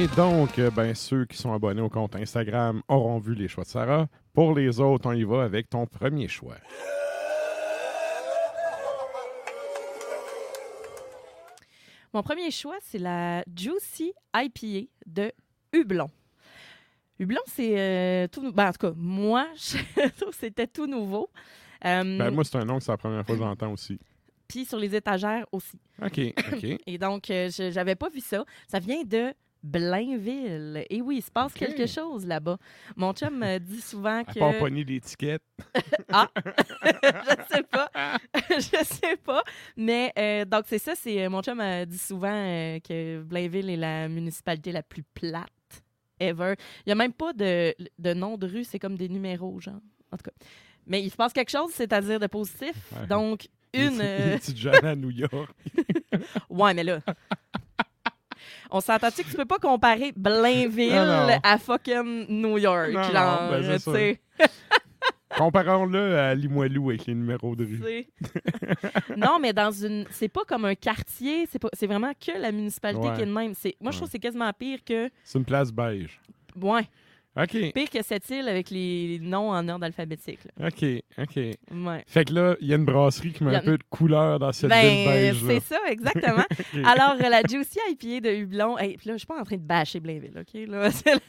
Et donc, euh, ben, ceux qui sont abonnés au compte Instagram auront vu les choix de Sarah. Pour les autres, on y va avec ton premier choix. Mon premier choix, c'est la Juicy IPA de Hublon. Hublon, c'est euh, tout. ben, en tout cas, moi, je trouve que c'était tout nouveau. Euh, Ben, moi, c'est un nom que c'est la première fois que j'entends aussi. Puis sur les étagères aussi. OK, OK. Et donc, euh, je j'avais pas vu ça. Ça vient de Blainville. Et oui, il se passe quelque chose là-bas. Mon chum me dit souvent que. part pogner l'étiquette. Ah, je sais pas. je sais pas. Mais euh, donc, c'est ça. C'est, mon chum me dit souvent euh, que Blainville est la municipalité la plus plate ever. Il n'y a même pas de, de nom de rue. C'est comme des numéros, genre. En tout cas. Mais il se passe quelque chose, c'est-à-dire de positif. Ouais. Donc, une. euh, Une petite jeune à New York. Ouais, mais là. On s'entend-tu que tu peux pas comparer Blainville à fucking New York? Non, non, genre, ben, tu sais? Comparons-le à Limoilou avec les numéros de rue. non, mais dans une. C'est pas comme un quartier, c'est pas... c'est vraiment que la municipalité Ouais. qui est de même. C'est... Moi, je trouve que c'est quasiment pire que. C'est une place beige. Ouais, OK, pire que cette île avec les noms en ordre alphabétique. là. OK, OK. Ouais. Fait que là, il y a une brasserie qui met un peu de couleur dans cette Ben, ville c'est ça, exactement. Alors, euh, la Juicy IPA de Hublon. Hey, puis là, je suis pas en train de bâcher Blainville, OK? Là, c'est la...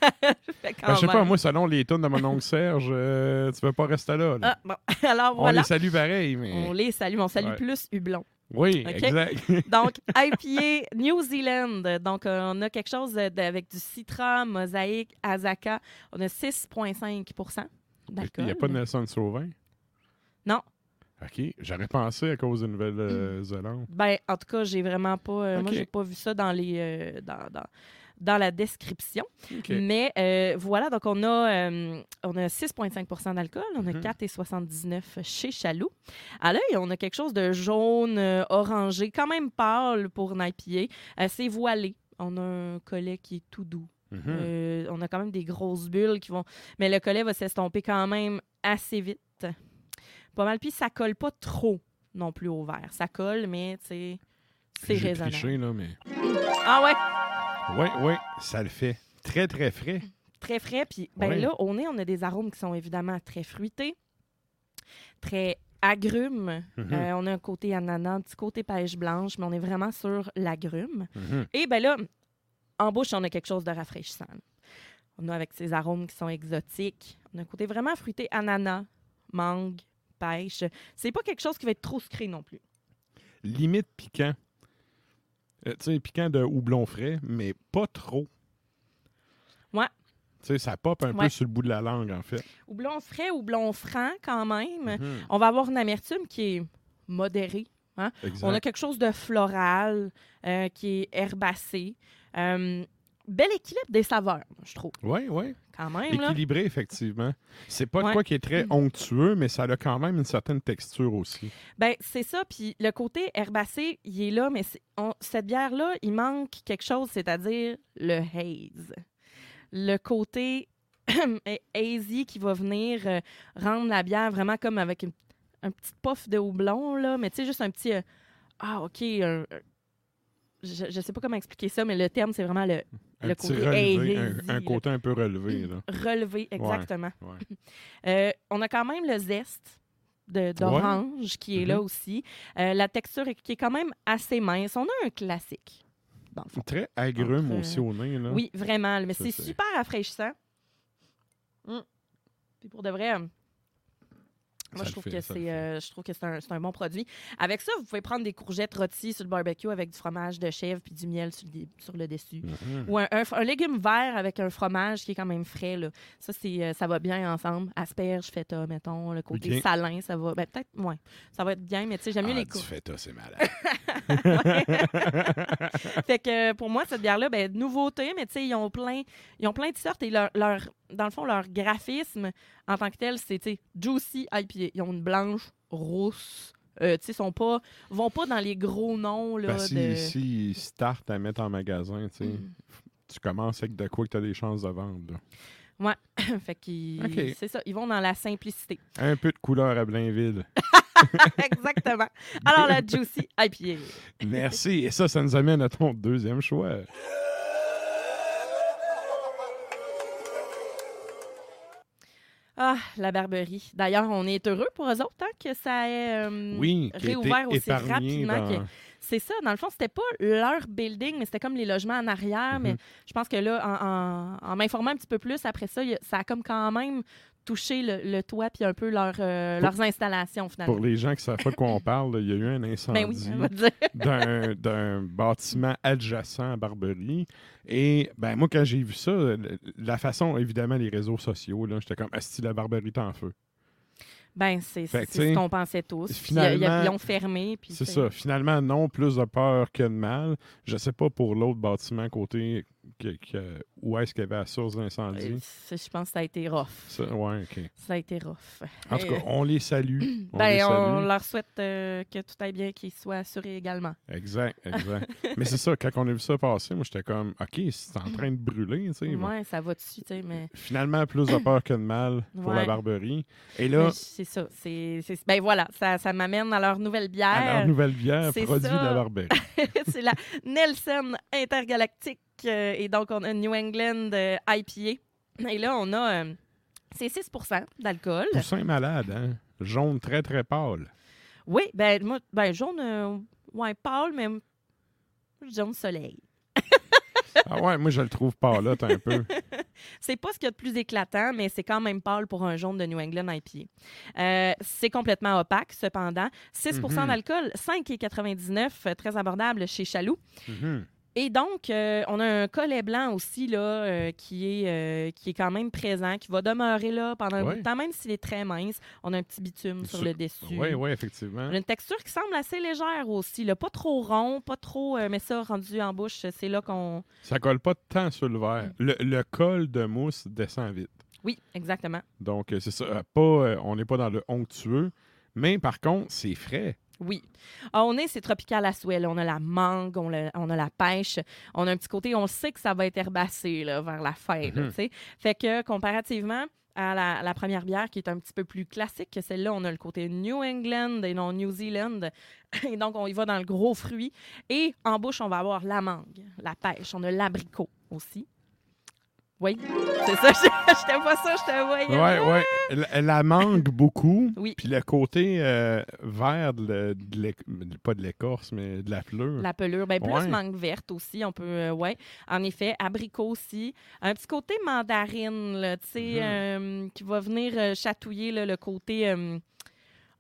Fait quand Ben, je sais pas, même. moi, selon les tonnes de mon oncle Serge, euh, tu veux pas rester là. là. Ah, bon. Alors, On voilà. les salue pareil, mais. On les salue, mais on salue Ouais. plus Hublon. Oui, exact. Donc, IPA New Zealand. Donc, euh, on a quelque chose avec du Citra, Mosaïque, Azaka. On a 6,5% Il d'alcool. n'y a pas de Nelson Sauvin? Non. OK. J'aurais pensé à cause de Nouvelle-Zélande. Ben, en tout cas, j'ai vraiment pas. euh, Moi, j'ai pas vu ça dans les. euh, dans, dans, dans la description. Mais euh, voilà, donc on a, euh, on a 6,5% d'alcool, on a Mhm. 4,79 chez Chaloux. À l'œil, on a quelque chose de jaune, euh, orangé, quand même pâle pour un IPA. Euh, c'est voilé. On a un collet qui est tout doux. Mhm. On a quand même des grosses bulles qui vont. Mais le collet va s'estomper quand même assez vite. Pas mal. Puis ça colle pas trop non plus au verre. Ça colle, mais c'est raisonnable. triché, là, mais. Ah ouais! Oui, oui, ça le fait. Très, très frais. très frais. Puis ben là, au nez, on a des arômes qui sont évidemment très fruités, très agrumes. Mhm. Euh, on a un côté ananas, un petit côté pêche blanche, mais on est vraiment sur l'agrume. Mhm. Et ben là, en bouche, on a quelque chose de rafraîchissant. On a avec ces arômes qui sont exotiques. On a un côté vraiment fruité, ananas, mangue, pêche. C'est pas quelque chose qui va être trop sucré non plus. Limite piquant. Euh, tu sais, piquant de houblon frais, mais pas trop. Ouais. Tu sais, ça pop un peu sur le bout de la langue, en fait. Houblon frais, houblon franc quand même. Mhm. On va avoir une amertume qui est modérée. Exact. On a quelque chose de floral euh, qui est herbacé. Euh, bel équilibre des saveurs, je trouve, Oui, oui. quand même. Là. Équilibré, effectivement. C'est pas Ouais. quoi qui est très onctueux, mais ça a quand même une certaine texture aussi. Ben, c'est ça. Puis le côté herbacé, il est là, mais on- cette bière-là, il manque quelque chose, c'est-à-dire le haze. Le côté hazy qui va venir euh, rendre la bière vraiment comme avec une- un petit puff de houblon, là, mais tu sais, juste un petit. euh, ah, OK. un- un- je, je sais pas comment expliquer ça, mais le terme, c'est vraiment le Un le côté relevé, hazy, un, côté un peu relevé. Là. Relevé, exactement. Ouais. Euh, on a quand même le zeste d'orange qui est là aussi. Euh, la texture est- qui est quand même assez mince. On a un classique, dans le fond. Très agrume Entre, aussi au nez. Là. Oui, vraiment. Mais c'est super rafraîchissant. Mm. Puis pour de vrai, euh, moi, je trouve, fait, c'est, euh, je trouve que c'est un, c'est un bon produit. Avec ça, vous pouvez prendre des courgettes rôties sur le barbecue avec du fromage de chèvre puis du miel sur le, sur le dessus. Mhm. Ou un, un- un légume vert avec un fromage qui est quand même frais. Là. Ça, c'est, euh, ça va bien ensemble. Asperge, feta, mettons. Le côté salin, ça va. Ben, peut-être, ouais. Ça va être bien, mais tu sais, j'aime mieux Ah, les courgettes. feta, c'est malade. fait que euh, pour moi, cette bière-là, ben, nouveauté, mais tu sais, ils ont plein, ils ont plein de sortes et leur, leur- dans le fond, leur graphisme en tant que tel, c'est juicy IPA. Ils ont une blanche, rousse. Euh, tu sais, sont pas, vont pas dans les gros noms là, Ben, si, de. si start à mettre en magasin, tu Mm. tu commences avec de quoi que tu as des chances de vendre. là. fait qu'ils, Ok. c'est ça, ils vont dans la simplicité. Un peu de couleur à Blainville. Exactement. Alors la juicy IPA. Merci. Et ça, ça nous amène à ton deuxième choix. Ah, la Barberie. D'ailleurs, on est heureux pour eux autres hein, que ça ait euh, Oui, réouvert aussi rapidement. dans- que- C'est ça, dans le fond, c'était pas leur building, mais c'était comme les logements en arrière. Mais Mhm. je pense que là, en, en- en m'informant un petit peu plus après ça, ça a comme quand même touché le, le toit puis un peu leur, euh, Pour- leurs installations finalement. Pour les gens qui ne savent pas de quoi on parle, il y a eu un incendie Ben oui, dire. d'un- bâtiment adjacent à Barberie. Et ben moi, quand j'ai vu ça, la façon, évidemment, les réseaux sociaux, j'étais comme Asti, la Barberie est en feu. Ben, c'est ce qu'on pensait tous. Finalement, ils ont fermé. C'est ça. Finalement, non, plus de peur que de mal. Je sais pas pour l'autre bâtiment côté que- que- où est-ce qu'il y avait la source Euh, d'incendie. c'est- Je pense que ça a été rough. Ça, ouais, OK. Ça a été rough. En tout Euh, cas, on les salue. On ben, les on salue. leur souhaite euh, que tout aille bien, qu'ils soient assurés également. Exact, exact. Mais c'est ça, quand on a vu ça passer, moi, j'étais comme, OK, c'est en train de brûler, tu sais. Ouais, ça va dessus, tu sais, mais, Finalement, plus de peur que de mal pour la. Barberie. Et là, c'est ça. C'est, ben voilà, ça, ça m'amène à leur nouvelle à bière. leur nouvelle bière, produit de la Barberie. c'est la Nelson Intergalactique. Euh, et donc, on a une New England euh, IPA. Et là, on a. euh, c'est 6% d'alcool. Poussin malade, hein? Jaune très, très pâle. Oui, ben, moi, ben, jaune, ouais, pâle, mais jaune soleil. Ah ouais, moi, je le trouve pâlotte un peu. C'est pas ce qu'il y a de plus éclatant, mais c'est quand même pâle pour un jaune de New England IPA. Euh, c'est complètement opaque, cependant. 6 Mhm. d'alcool, 5,99 euh, très abordable chez Chaloux. Mhm. Et donc, euh, on a un collet blanc aussi là, euh, qui, est, euh, qui est quand même présent, qui va demeurer là pendant un bout de temps, même s'il est très mince. On a un petit bitume sur Sur- le dessus. Oui, oui, effectivement. On a une texture qui semble assez légère aussi. Là. Pas trop rond, pas trop. mais ça, rendu en bouche, c'est là qu'on. Ça colle pas tant sur le verre. Mm. Le, le col de mousse descend vite. Oui, exactement. Donc, c'est ça. Pas, on n'est pas dans le onctueux. Mais par contre, c'est frais. Oui. Ah, on est, c'est tropical à souhait. là. On a la mangue, on a, on a la pêche. On a un petit côté, on sait que ça va être herbacé là, vers la fin. sais. Fait que comparativement à la, la première bière qui est un petit peu plus classique que celle-là, on a le côté New England et non New Zealand. Et donc, on y va dans le gros fruit. Et en bouche, on va avoir la mangue, la pêche. On a l'abricot aussi. Oui, c'est ça. Je t'aime pas ça, je te voyais. Ouais, ouais. La, la mangue beaucoup. Oui. Puis le côté euh, vert, de, de pas de l'écorce, mais de la fleur. La pelure. Ben, plus Ouais. mangue verte aussi, on peut. euh, ouais. En effet, abricot aussi. Un petit côté mandarine, là, tu sais, Mhm. euh, qui va venir euh, chatouiller là, le côté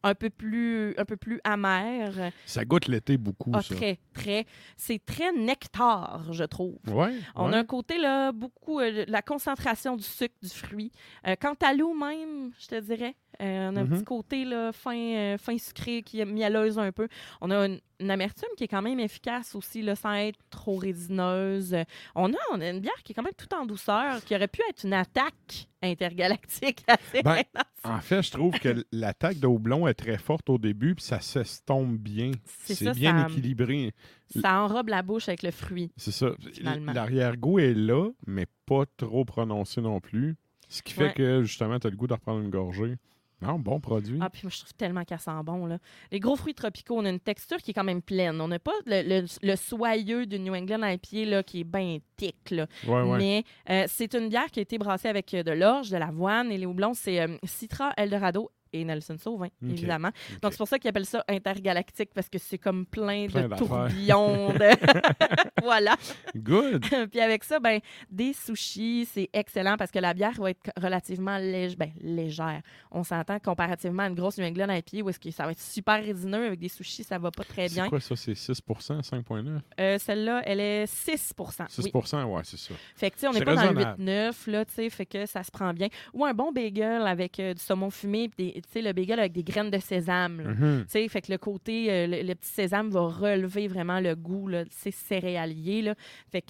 un peu plus un peu plus amer. Ça goûte l'été beaucoup, Ah, ça. très, très. C'est très nectar, je trouve. Ouais, On ouais. a un côté, là, beaucoup, euh, la concentration du sucre, du fruit. Euh, quant à l'eau même, je te dirais, euh, on a un Mhm. petit côté, là, fin, euh, fin sucré qui est mielleuse un peu. On a une, une amertume qui est quand même efficace aussi, là, sans être trop résineuse. On a, on a une bière qui est quand même tout en douceur, qui aurait pu être une attaque intergalactique assez Ben, intense. En fait, je trouve que l'attaque de houblon est très forte au début, puis ça s'estompe bien. C'est bien ça- équilibré. Ça enrobe la bouche avec le fruit. C'est ça. L'arrière-goût est là, mais pas trop prononcé non plus. Ce qui fait Ouais. que, justement, tu as le goût de reprendre une gorgée. Non, bon produit. Ah, puis moi, je trouve tellement qu'elle sent bon. Là. Les gros fruits tropicaux, on a une texture qui est quand même pleine. On n'a pas le, le- le soyeux du New England IPA là, qui est bien thick. Là. ouais, ouais. Mais euh, c'est une bière qui a été brassée avec euh, de l'orge, de l'avoine et les houblons. C'est euh, Citra, Eldorado et Nelson Sauvin, évidemment. Donc, c'est pour ça qu'ils appellent ça intergalactique parce que c'est comme plein, Plein de tourbillons. de- voilà. Good. Puis avec ça, ben, des sushis, c'est excellent parce que la bière va être relativement lég- ben, légère. On s'entend comparativement à une grosse New England IPA où est-ce que ça va être super résineux. Avec des sushis, ça va pas très C'est bien. quoi ça? C'est 6 5,9 Euh, Celle-là, elle est 6 6 oui. ouais, c'est ça. Fait que, tu sais, on n'est C'est pas dans le raisonnable. 8-9, là, tu sais, fait que ça se prend bien. Ou un bon bagel avec euh, du saumon fumé, puis des- tu sais, le bagel avec des graines de sésame. Mhm. Tu sais, fait que le côté, euh, le, le petit sésame va relever vraiment le goût, là, c'est céréalier, là. Fait que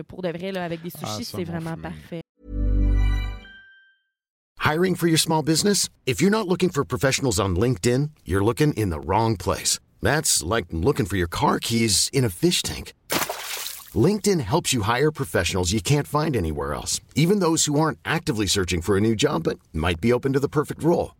euh, pour de vrai, là, avec des Ah, sushis, c'est vraiment fumé. parfait. Hiring for your small business? If you're not looking for professionals on LinkedIn, you're looking in the wrong place. That's like looking for your car keys in a fish tank. LinkedIn helps you hire professionals you can't find anywhere else, even those who aren't actively searching for a new job but might be open to the perfect role.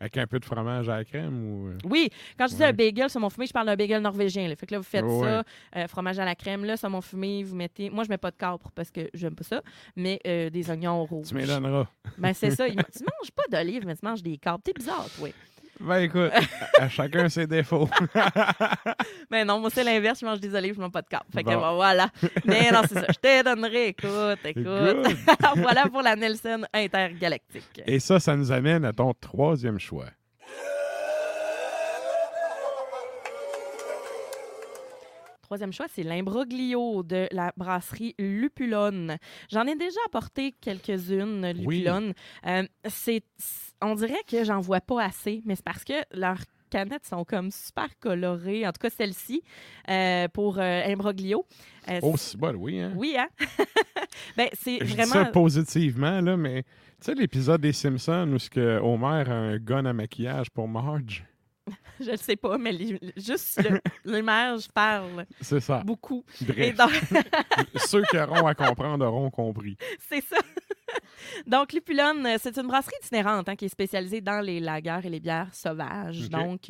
Avec un peu de fromage à la crème ou. euh? Oui, quand je dis Ouais. un bagel saumon fumé, je parle d'un bagel norvégien. Là. Fait que là, vous faites ça, euh, fromage à la crème, là, saumon fumé, vous mettez... Moi, je mets pas de capre parce que j'aime pas ça, mais euh, des oignons rouges. Tu donneras. Ben, c'est ça. il Tu manges pas d'olives, mais tu manges des capres. T'es bizarre, toi. Ben écoute, à, à chacun ses défauts. Mais non, moi, c'est l'inverse. Je mange des olives, je mange pas de capre. Fait que ben, voilà. Mais non, c'est ça. Je te donnerai. Écoute, écoute. Voilà pour la Nelson intergalactique. Et ça, ça nous amène à ton troisième choix. Troisième choix, c'est l'imbroglio de la brasserie Lupulone. J'en ai déjà apporté quelques-unes, Oui. Lupulone. Euh, c'est, on dirait que j'en vois pas assez, mais c'est parce que leurs canettes sont comme super colorées. En tout cas, celle-ci, euh, pour euh, imbroglio. Euh, Oh, c'est bon, oui, hein? Oui, hein? ben, c'est Je dis vraiment... ça positivement, là, mais tu sais, l'épisode des Simpsons où que Homer a un gun à maquillage pour Marge, Je ne sais pas, mais les- juste le- l'image parle c'est ça. beaucoup. Bref, donc, ceux qui auront à comprendre auront compris. c'est ça. Donc, Lupulone, c'est une brasserie itinérante hein, qui est spécialisée dans les lagers et les bières sauvages. Donc,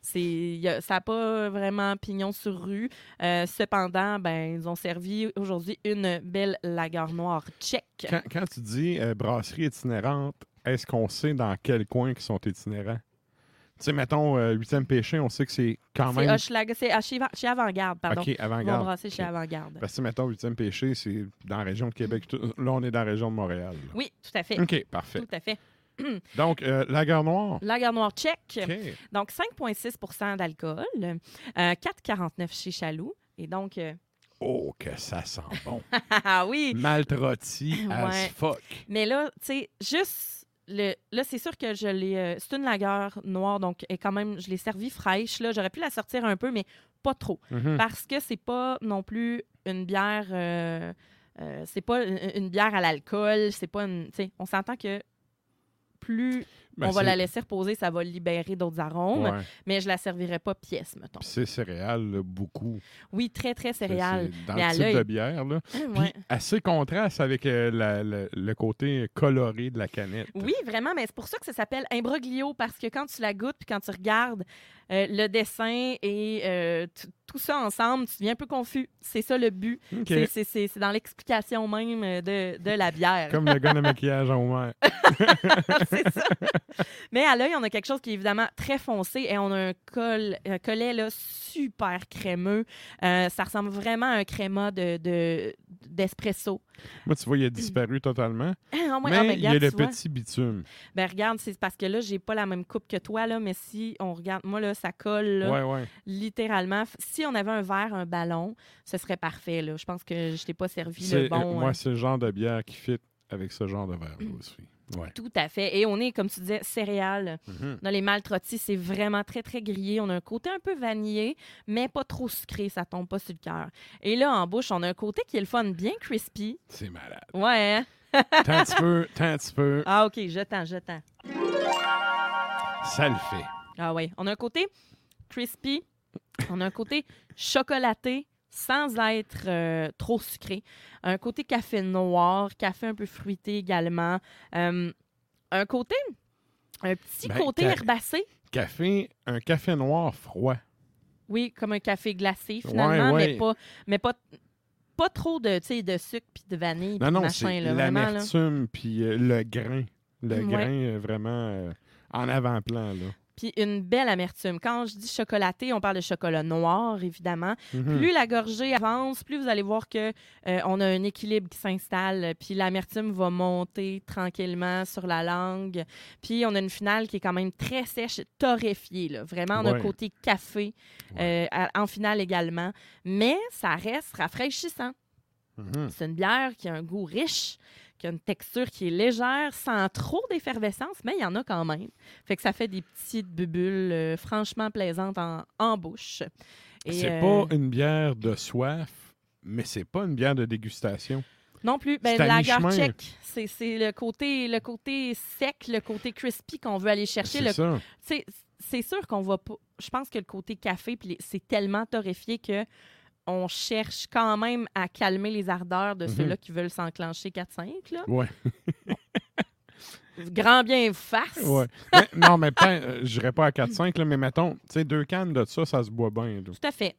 c'est, ça n'a pas vraiment pignon sur rue. Euh, cependant, ben, ils ont servi aujourd'hui une belle lager noire tchèque. Quand, quand tu dis euh, brasserie itinérante, est-ce qu'on sait dans quel coin ils sont itinérants? Tu sais, mettons, euh, huitième péché, on sait que c'est quand même... C'est chez, chez Avant-Garde, pardon. OK, avant-garde. brasser chez OK. Avant-Garde. Parce que, mettons, huitième péché, c'est dans la région de Québec. tout- Là, on est dans la région de Montréal. là. Oui, tout à fait. OK, parfait. Tout à fait. Donc, euh, la gare noire. Lager noire tchèque. OK. Donc, 5,6% d'alcool, euh, 4,49 chez Chaloux. Et donc, euh, Oh, que ça sent bon. ah oui! Maltrotti as Ouais. fuck. Mais là, tu sais, juste, le, là, c'est sûr que je l'ai. euh, c'est une lagueur noire, donc et quand même, je l'ai servi fraîche. Là, j'aurais pu la sortir un peu, mais pas trop. Mhm. Parce que c'est pas non plus une bière. euh, euh, c'est pas une, une bière à l'alcool. C'est pas une. Tu sais, on s'entend que plus Ben, on va la laisser reposer, ça va libérer d'autres arômes. Ouais. Mais je la servirai pas pièce, mettons. C'est céréales, là, beaucoup. Oui, très, très céréales. Dans Mais le type de bière, là. Ouais. assez contraste avec euh, la- la- le côté coloré de la canette. Oui, vraiment, mais c'est pour ça que ça s'appelle imbroglio, parce que quand tu la goûtes puis quand tu regardes euh, le dessin et euh, tout ça ensemble, tu deviens un peu confus. C'est ça le but. OK. C'est- C'est c'est- c'est dans l'explication même de, de la bière. Comme le gars de maquillage en Homer. c'est ça. Mais à l'œil, on a quelque chose qui est évidemment très foncé et on a un, col, un collet là, super crémeux. Euh, ça ressemble vraiment à un créma de, de- d'espresso. Moi, tu vois, il a disparu totalement. Ah, mais ah, mais il y a le vois. petit bitume. Ben regarde, c'est parce que là, j'ai pas la même coupe que toi, là, mais si on regarde, moi, là, ça colle, là, Ouais, ouais. littéralement. Si on avait un verre, un ballon, ce serait parfait, là. Je pense que je t'ai pas servi le bon... moi, euh, c'est le genre de bière qui fit avec ce genre de verre-là aussi. Ouais. Tout à fait. Et on est, comme tu disais, céréales. Mhm. Dans les maltrottis, c'est vraiment très, très grillé. On a un côté un peu vanillé, mais pas trop sucré. Ça tombe pas sur le cœur. Et là, en bouche, on a un côté qui est le fun, bien crispy. C'est malade. Ouais, hein? Tant un petit peu, tant un petit peu, Ah, OK, je t'en, je t'en. ça le fait. Ah, ouais. On a un côté crispy. On a un côté chocolaté sans être euh, trop sucré. Un côté café noir, café un peu fruité également. Euh, un côté, un petit Ben, côté herbacé. Café, un café noir froid. Oui, comme un café glacé finalement, Ouais, ouais. mais pas mais pas pas trop de, de sucre puis de vanille Non, non, machin c'est là, l'amertume puis euh, le grain. Le Ouais. grain euh, vraiment en avant-plan. là. Puis une belle amertume. Quand je dis chocolaté, on parle de chocolat noir évidemment. Mhm. Plus la gorgée avance, plus vous allez voir que euh, on a un équilibre qui s'installe, puis l'amertume va monter tranquillement sur la langue. Puis on a une finale qui est quand même très sèche, torréfiée là. Vraiment, on a Ouais. un côté café euh, à- en finale également, mais ça reste rafraîchissant. Mhm. C'est une bière qui a un goût riche, qui a une texture qui est légère, sans trop d'effervescence, mais il y en a quand même. Fait que ça fait des petites bubules euh, franchement plaisantes en, en bouche. C'est euh, pas une bière de soif, mais c'est pas une bière de dégustation. Non plus. Ben, la mi-chemin. check, c'est le côté, le côté sec, le côté crispy qu'on veut aller chercher. C'est sûr qu'on va pas. Je pense que le côté café, c'est tellement torréfié que on cherche quand même à calmer les ardeurs de Mhm. ceux-là qui veulent s'enclencher 4-5. là. Ouais. Grand bien face. ouais. Mais- non, mais euh, j'irais pas à 4-5, là, mais mettons, tu sais, deux cannes de ça, ça se boit bien. Tout à fait.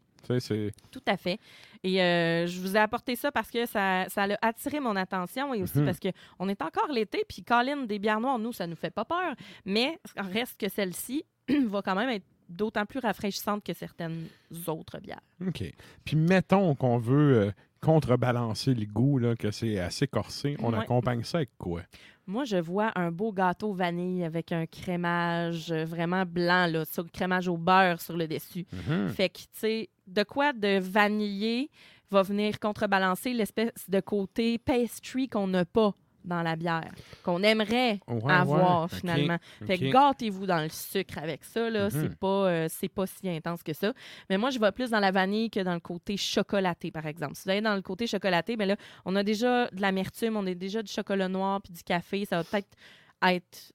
Tout à fait. Et euh, je vous ai apporté ça parce que ça, ça a attiré mon attention et aussi Mhm. parce qu'on est encore l'été, puis Colin, des bières noires, nous, ça nous fait pas peur. Mais reste que celle-ci va quand même être d'autant plus rafraîchissante que certaines autres bières. OK. Puis mettons qu'on veut euh, contrebalancer le goût, là, que c'est assez corsé, on Ouais. accompagne ça avec quoi? Moi, je vois un beau gâteau vanille avec un crémage euh, vraiment blanc, là, sur le crémage au beurre sur le dessus. Mhm. Fait que, tu sais, de quoi de vanillé va venir contrebalancer l'espèce de côté pastry qu'on n'a pas? Dans la bière, qu'on aimerait Ouais, avoir ouais. Finalement. Fait que gâtez-vous dans le sucre avec ça, là. Mhm. C'est pas, euh, c'est pas si intense que ça. Mais moi, je vais plus dans la vanille que dans le côté chocolaté, par exemple. Si vous allez dans le côté chocolaté, ben là, on a déjà de l'amertume, on a déjà du chocolat noir puis du café. Ça va peut-être être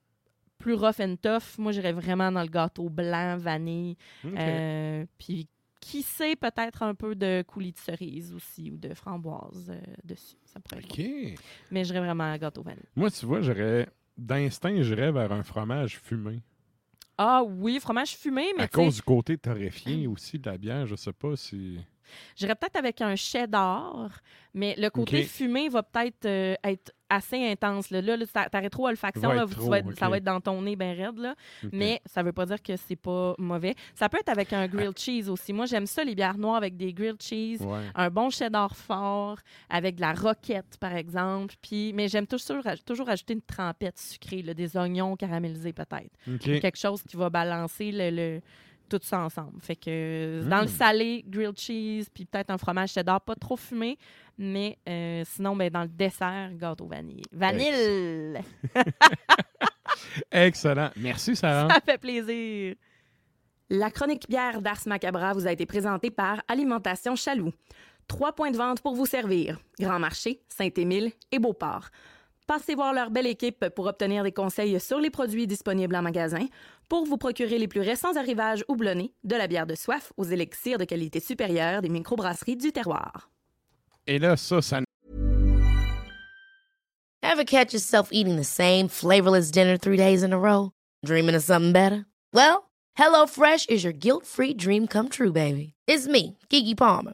plus rough and tough. Moi, j'irais vraiment dans le gâteau blanc, vanille. Euh, puis qui sait, peut-être un peu de coulis de cerise aussi ou de framboise euh, dessus. Ça pourrait être bon. OK. Mais j'irais vraiment à gâteau vanille. Moi, tu vois, j'aurais. D'instinct, j'irais vers un fromage fumé. Ah oui, fromage fumé, mais À cause du côté torréfié aussi de la bière, je sais pas si. J'irais peut-être avec un cheddar, mais le côté fumé va peut-être euh, être assez intense. Là, là, là, ta, rétro-olfaction, ça va être dans ton nez bien raide. Là. Mais ça veut pas dire que c'est pas mauvais. Ça peut être avec un grilled cheese aussi. Moi, j'aime ça, les bières noires avec des grilled cheese. Ouais. Un bon cheddar fort, avec de la roquette, par exemple. Puis, mais j'aime toujours, toujours ajouter une trempette sucrée, là, des oignons caramélisés peut-être quelque chose qui va balancer le, le- tout ça ensemble. Fait que euh, dans le Mm. salé, grilled cheese, puis peut-être un fromage cheddar, pas trop fumé, mais euh, sinon, ben, dans le dessert, gâteau vanille. Vanille! Excellent. Merci, Sarah. Ça fait plaisir! La chronique bière d'Ars Macabra vous a été présentée par Alimentation Chaloux. Trois points de vente pour vous servir. Grand Marché, Saint-Émile et Beauport. Passez voir leur belle équipe pour obtenir des conseils sur les produits disponibles en magasin, pour vous procurer les plus récents arrivages houblonnés, de la bière de soif aux élixirs de qualité supérieure des microbrasseries du terroir. Et là, ça, ça Ever catch yourself eating the same flavorless dinner three days in a row? Dreaming of something better? Well, HelloFresh is your guilt-free dream come true, baby. It's me, Kiki Palmer.